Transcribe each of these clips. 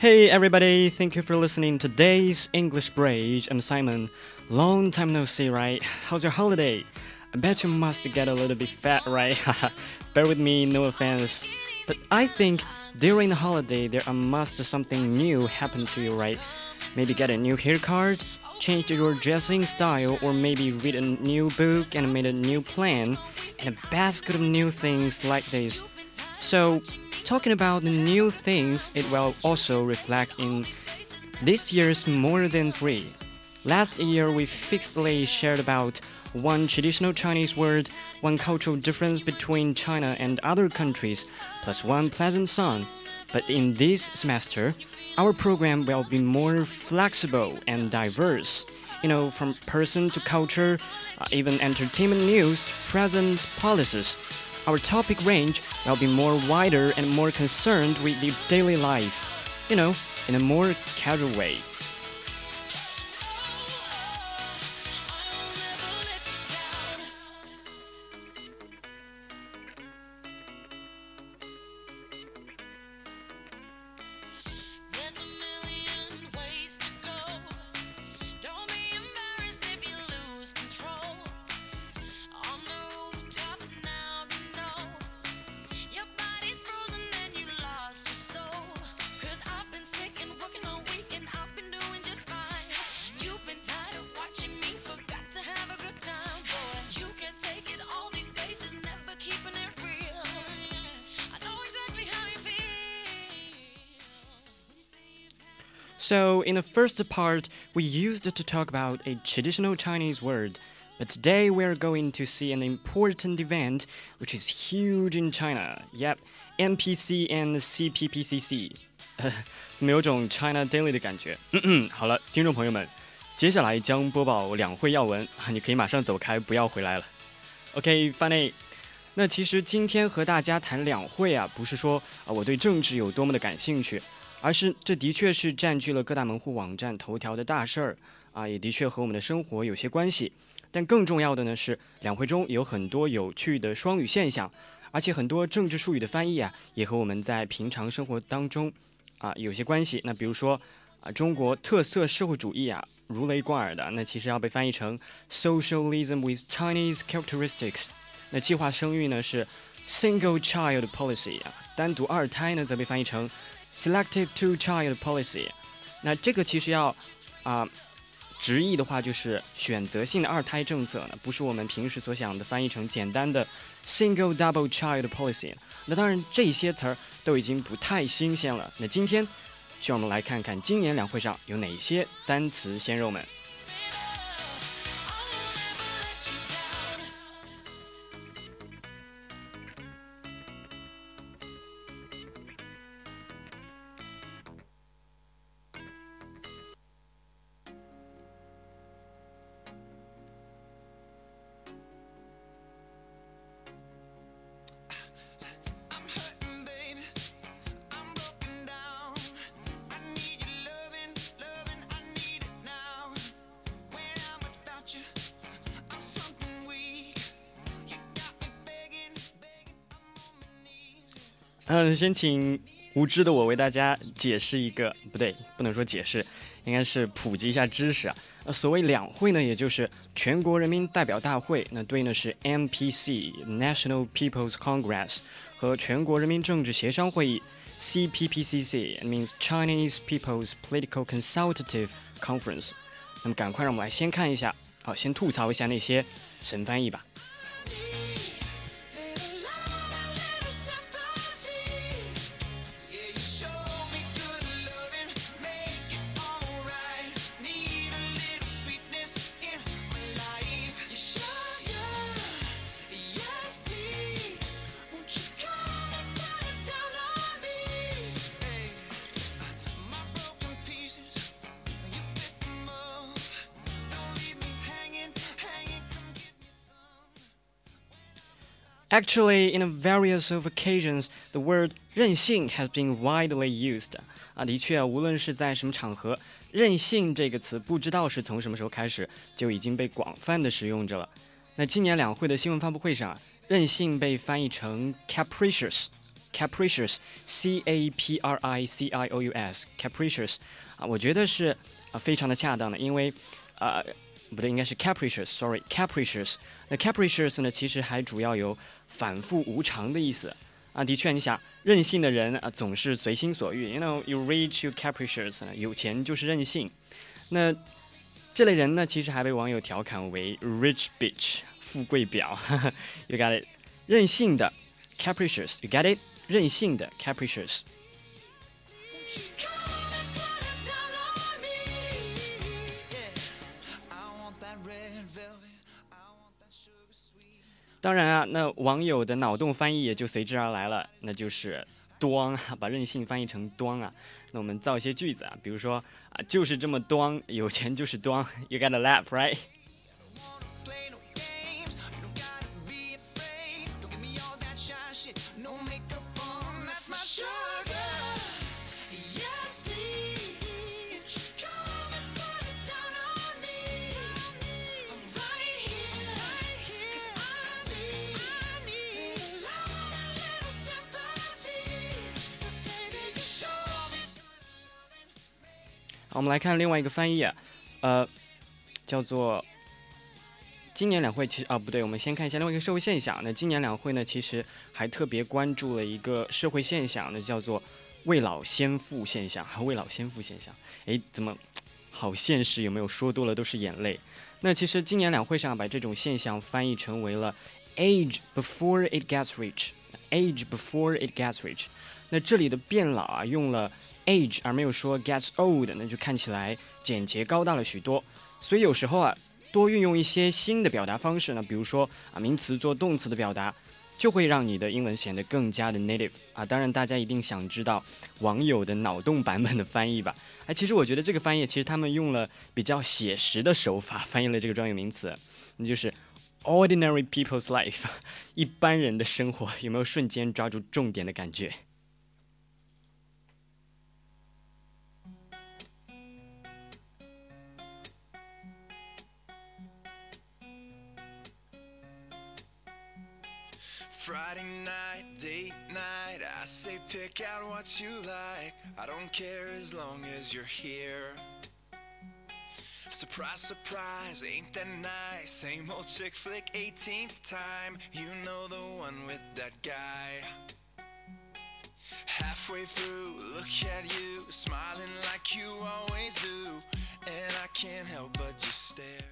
Hey everybody, thank you for listening to today's English Bridge. I'm Simon. Long time no see, right? How's your holiday? I bet you must get a little bit fat, right? Bear with me, no offense. But I think during the holiday there must something new happen to you, right? Maybe get a new haircut, change your dressing style, or maybe read a new book and made a new plan, and a basket of new things like this. So talking about the new things, it will also reflect in this year's more than three. Last year, we fixedly shared about one traditional Chinese word, one cultural difference between China and other countries, plus one pleasant song. But in this semester, our program will be more flexible and diverse. You know, from person to culture, uh, even entertainment news, present policies our topic range will be more wider and more concerned with the daily life, you know, in a more casual way. So, in the first part, we used to talk about a traditional Chinese word, but today we're going to see an important event which is huge in China. Yep, NPC and CPPCC. 怎么有种 China Daily 的感觉？嗯嗯，好了，听众朋友们，接下来将播报两会要闻，你可以马上走开，不要回来了。OK，funny。那其实今天和大家谈两会啊，不是说啊我对政治有多么的感兴趣。 而是这的确是占据了各大门户网站头条的大事儿啊，也的确和我们的生活有些关系。但更重要的呢是，两会中有很多有趣的双语现象，而且很多政治术语的翻译啊，也和我们在平常生活当中啊有些关系。那比如说啊，中国特色社会主义啊，如雷贯耳的，那其实要被翻译成 socialism with Chinese characteristics。那计划生育呢是 single child policy 啊，单独二胎呢则被翻译成。Selective two-child policy，那这个其实要啊直译的话就是选择性的二胎政策呢，不是我们平时所想的翻译成简单的 single double child policy。那当然这些词儿都已经不太新鲜了。那今天就让我们来看看今年两会上有哪些单词鲜肉们。先请无知的我为大家解释一个，不对，不能说解释，应该是普及一下知识啊。那所谓两会呢，也就是全国人民代表大会，那对应的是 NPC（National People's Congress） 和全国人民政治协商会议 （CPPCC），means Chinese People's Political Consultative Conference。那么，赶快让我们来先看一下，好，先吐槽一下那些神翻译吧。Actually, in various of occasions, the word 任性 has been widely used. 啊，的确，无论是在什么场合，任性这个词不知道是从什么时候开始就已经被广泛的使用着了。那今年两会的新闻发布会上，任性被翻译成 capricious，capricious，c a p r i c i o u s，capricious 啊，我觉得是啊非常的恰当的，因为啊不对，应该是 capricious，sorry，capricious。那 capricious 呢，其实还主要有反复无常的意思啊。的确，你想任性的人啊，总是随心所欲。You know, you rich, you capricious。有钱就是任性。那这类人呢，其实还被网友调侃为 rich bitch，富贵婊。You got it，任性的 capricious。You got it，任性的 capricious。当然啊，那网友的脑洞翻译也就随之而来了，那就是“端”，啊把任性翻译成“端”啊。那我们造一些句子啊，比如说啊，就是这么端，有钱就是端。You got a laugh, right? 我们来看另外一个翻译，呃，叫做今年两会其实啊不对，我们先看一下另外一个社会现象。那今年两会呢，其实还特别关注了一个社会现象，那叫做未老先富现象。未老先富现象，诶，怎么好现实？有没有说多了都是眼泪？那其实今年两会上把这种现象翻译成为了 age before it gets rich，age before it gets rich。那这里的变老啊，用了。Age 而没有说 gets old，那就看起来简洁高大了许多。所以有时候啊，多运用一些新的表达方式呢，比如说啊名词做动词的表达，就会让你的英文显得更加的 native 啊。当然，大家一定想知道网友的脑洞版本的翻译吧？哎，其实我觉得这个翻译其实他们用了比较写实的手法翻译了这个专有名词，那就是 ordinary people's life，一般人的生活，有没有瞬间抓住重点的感觉 say pick out what you like. I don't care as long as you're here. Surprise, surprise, ain't that nice? Same old chick flick, 18th time. You know the one with that guy. Halfway through, look at you, smiling like you always do. And I can't help but just stare.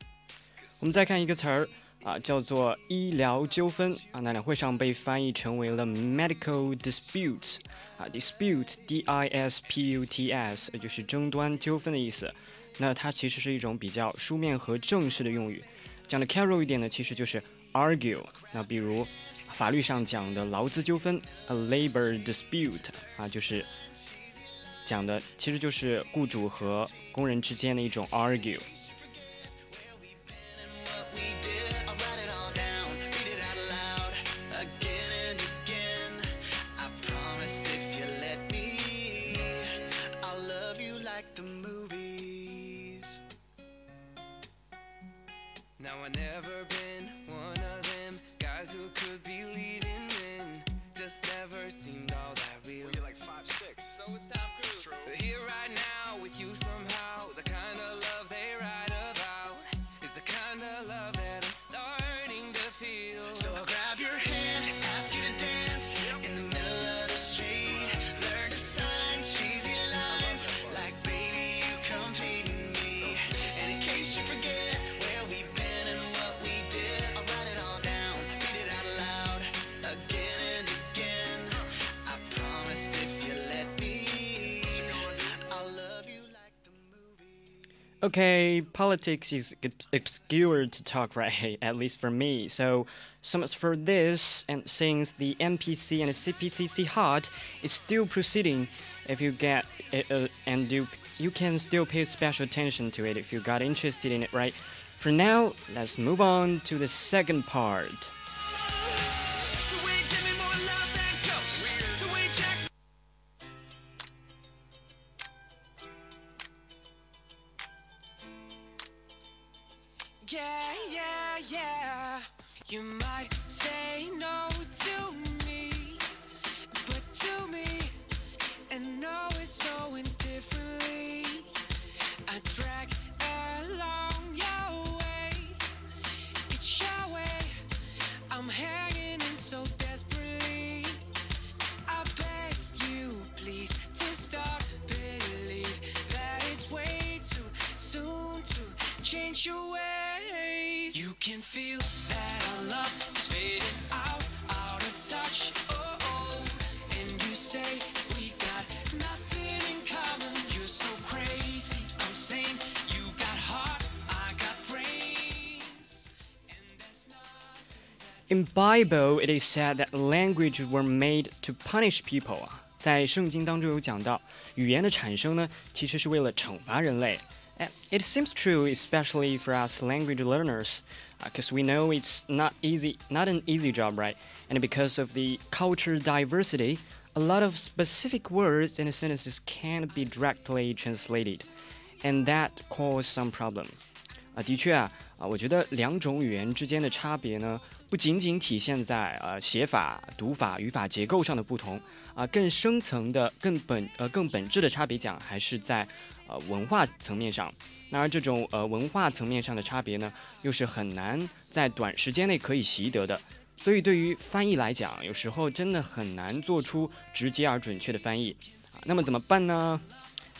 我们再看一个词儿。 啊，叫做医疗纠纷啊，那两会上被翻译成为了 medical dispute 啊，dispute，d i s p u t s，也就是争端、纠纷的意思。那它其实是一种比较书面和正式的用语。讲的 casual 一点呢，其实就是 argue。那比如法律上讲的劳资纠纷，a labor dispute 啊，就是讲的其实就是雇主和工人之间的一种 argue。Okay, politics is obscure to talk right, at least for me. So, so much for this. And since the MPC and the CPCC hot is still proceeding, if you get it, uh, and you you can still pay special attention to it if you got interested in it, right? For now, let's move on to the second part. Yeah, yeah, yeah. You might say no to me, but to me, and no is so indifferently. I drag along your way. It's your way. I'm hanging in so desperately. I beg you, please, to start. change your ways. You can feel that our love is fading out, out of touch. Oh, oh. and you say we got nothing in common. You're so crazy, I'm saying you got heart, I got brains. And that's not In Bible, it is said that language were made to punish people 啊，在圣经当中有讲到，语言的产生呢，其实是为了惩罚人类。 It seems true, especially for us language learners, because uh, we know it's not easy, not an easy job, right? And because of the culture diversity, a lot of specific words and sentences can't be directly translated, and that causes some problem. 啊，的确啊，啊，我觉得两种语言之间的差别呢，不仅仅体现在呃写法、读法、语法结构上的不同 啊，更深层的、更本呃更本质的差别讲，还是在呃文化层面上。那而这种呃文化层面上的差别呢，又是很难在短时间内可以习得的。所以对于翻译来讲，有时候真的很难做出直接而准确的翻译啊。那么怎么办呢？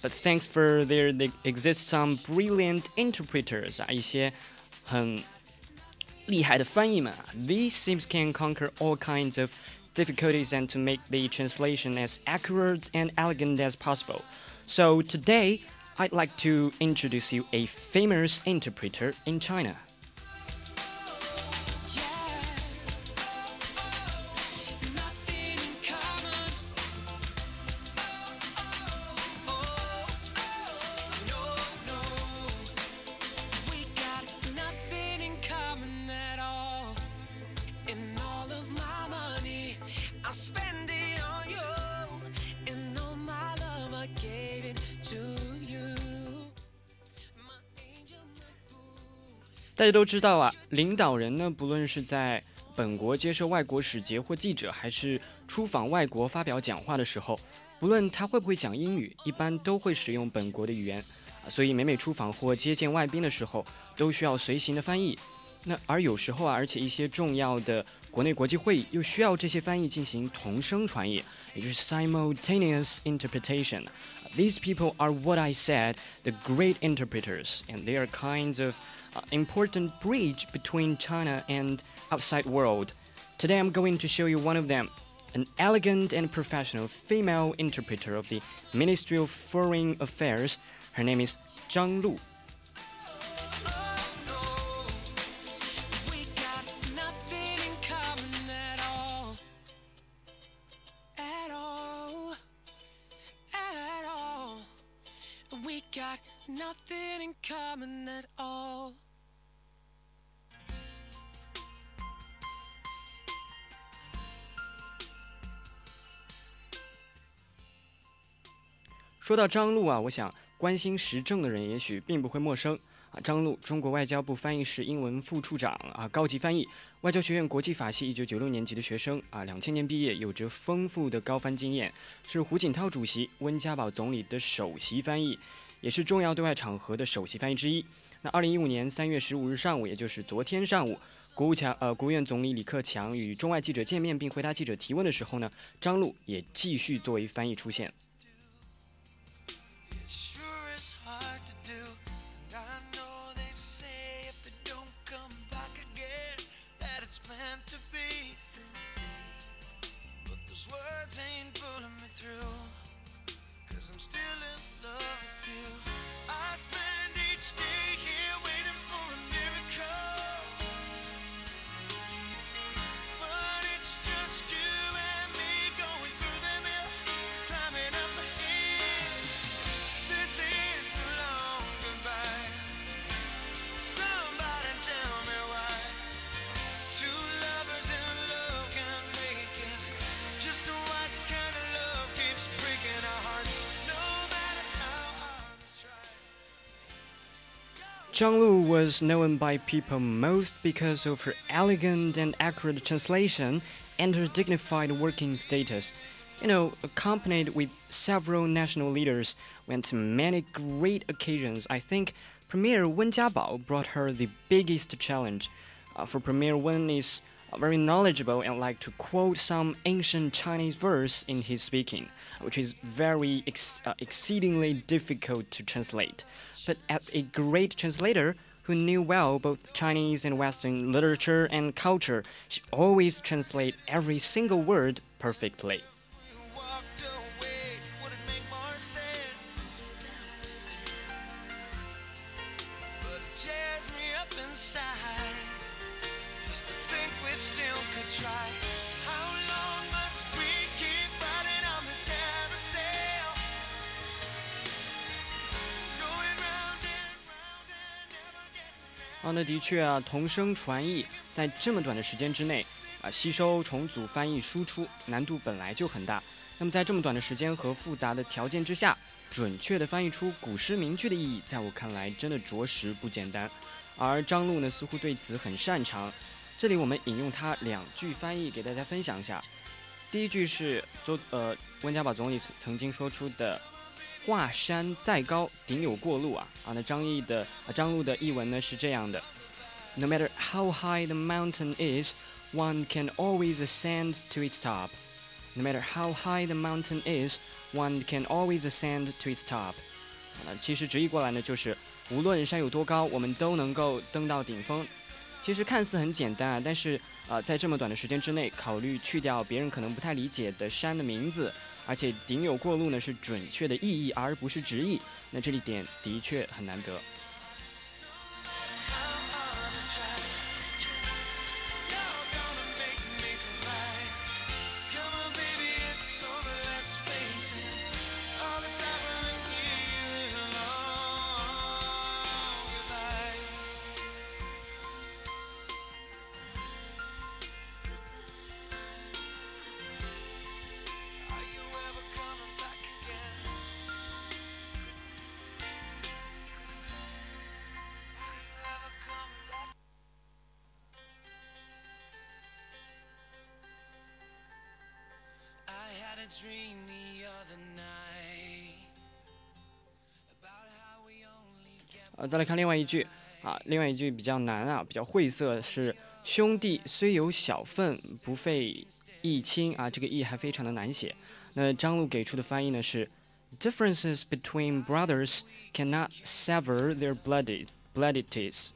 But thanks for there, there exist some brilliant interpreters 啊，一些很厉害的翻译们啊。These sims can conquer all kinds of difficulties and to make the translation as accurate and elegant as possible. So today, I'd like to introduce you a famous interpreter in China. 大家都知道啊，领导人呢，不论是在本国接受外国使节或记者，还是出访外国发表讲话的时候，不论他会不会讲英语，一般都会使用本国的语言。所以每每出访或接见外宾的时候，都需要随行的翻译。那而有时候啊，而且一些重要的国内国际会议又需要这些翻译进行同声传译，也就是 simultaneous interpretation。These people are what I said, the great interpreters, and they are kinds of important bridge between China and outside world. Today I'm going to show you one of them, an elegant and professional female interpreter of the Ministry of Foreign Affairs. Her name is Zhang Lu. 说到张璐啊，我想关心时政的人也许并不会陌生啊。张璐，中国外交部翻译室英文副处长啊，高级翻译，外交学院国际法系一九九六年级的学生啊，两千年毕业，有着丰富的高翻经验，是胡锦涛主席、温家宝总理的首席翻译。也是重要对外场合的首席翻译之一。那二零一五年三月十五日上午，也就是昨天上午，国务强呃国务院总理李克强与中外记者见面并回答记者提问的时候呢，张璐也继续作为翻译出现。Zhang Lu was known by people most because of her elegant and accurate translation and her dignified working status. You know, accompanied with several national leaders, went to many great occasions. I think Premier Wen Jiabao brought her the biggest challenge. Uh, for Premier Wen is very knowledgeable and like to quote some ancient Chinese verse in his speaking, which is very ex uh, exceedingly difficult to translate. But as a great translator who knew well both Chinese and Western literature and culture, she always translate every single word perfectly. 啊，那的确啊，同声传译在这么短的时间之内啊，吸收、重组、翻译、输出，难度本来就很大。那么在这么短的时间和复杂的条件之下，准确的翻译出古诗名句的意义，在我看来真的着实不简单。而张璐呢，似乎对此很擅长。这里我们引用他两句翻译给大家分享一下。第一句是周呃温家宝总理曾经说出的。华山再高，顶有过路啊！啊，那张译的啊张璐的译文呢是这样的：No matter how high the mountain is, one can always ascend to its top. No matter how high the mountain is, one can always ascend to its top. 那其实直译过来呢，就是无论山有多高，我们都能够登到顶峰。其实看似很简单啊，但是呃，在这么短的时间之内，考虑去掉别人可能不太理解的山的名字。而且“顶有过路”呢是准确的意义，而不是直译。那这一点的确很难得。呃，再来看另外一句啊，另外一句比较难啊，比较晦涩，是兄弟虽有小份，不费义亲啊，这个义还非常的难写。那张璐给出的翻译呢是，differences between brothers cannot sever their bloody bloodities。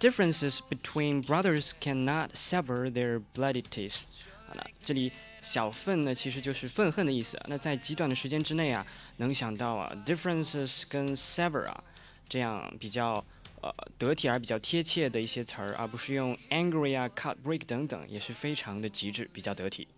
Differences between brothers cannot sever their bloody teeth。好了，这里小愤呢，其实就是愤恨的意思。那在极短的时间之内啊，能想到啊，differences 跟 sever 啊，这样比较呃得体而比较贴切的一些词儿，而不是用 angry 啊、cut、break 等等，也是非常的极致，比较得体。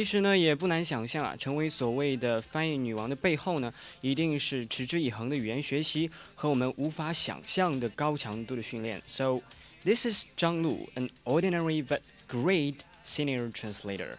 其实呢，也不难想象啊，成为所谓的翻译女王的背后呢，一定是持之以恒的语言学习和我们无法想象的高强度的训练。So this is Zhang Lu, an ordinary but great senior translator.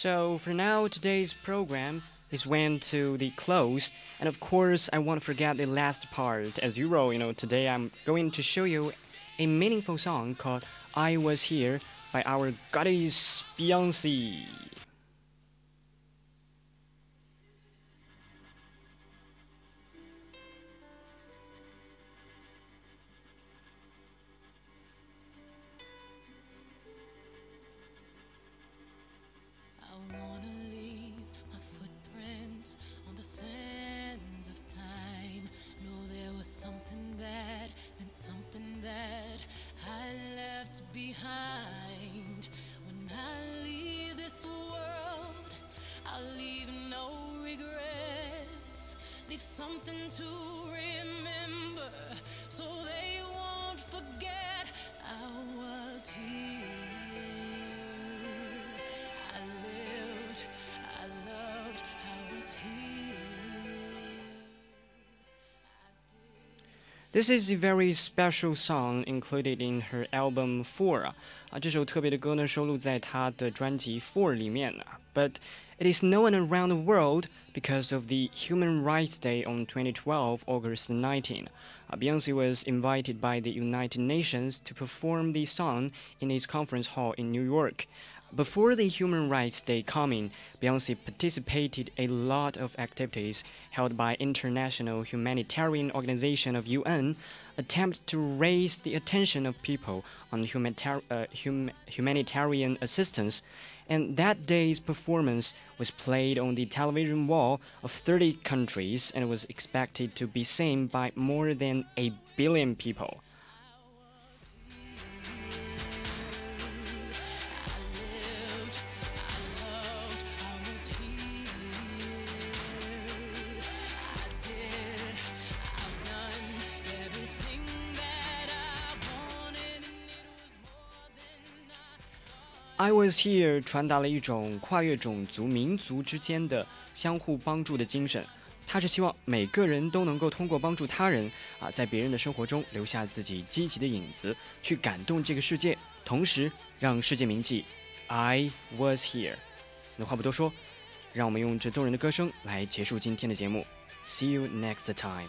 So for now, today's program is went to the close, and of course, I won't forget the last part. As usual, you know, today I'm going to show you a meaningful song called "I Was Here" by our goddess Beyonce. To This is a very special song included in her album Four 啊，这首特别的歌呢收录在她的专辑 Four 里面呢。But it is known around the world because of the Human Rights Day on 2012, August 19. Uh, Beyonce was invited by the United Nations to perform the song in its conference hall in New York. Before the Human Rights Day coming, Beyonce participated a lot of activities held by International Humanitarian Organization of UN, attempts to raise the attention of people on humanitar uh, hum humanitarian assistance. And that day's performance was played on the television wall of 30 countries and was expected to be seen by more than a billion people. I was here 传达了一种跨越种族、民族之间的相互帮助的精神。他是希望每个人都能够通过帮助他人啊，在别人的生活中留下自己积极的影子，去感动这个世界，同时让世界铭记 I was here。那话不多说，让我们用这动人的歌声来结束今天的节目。See you next time.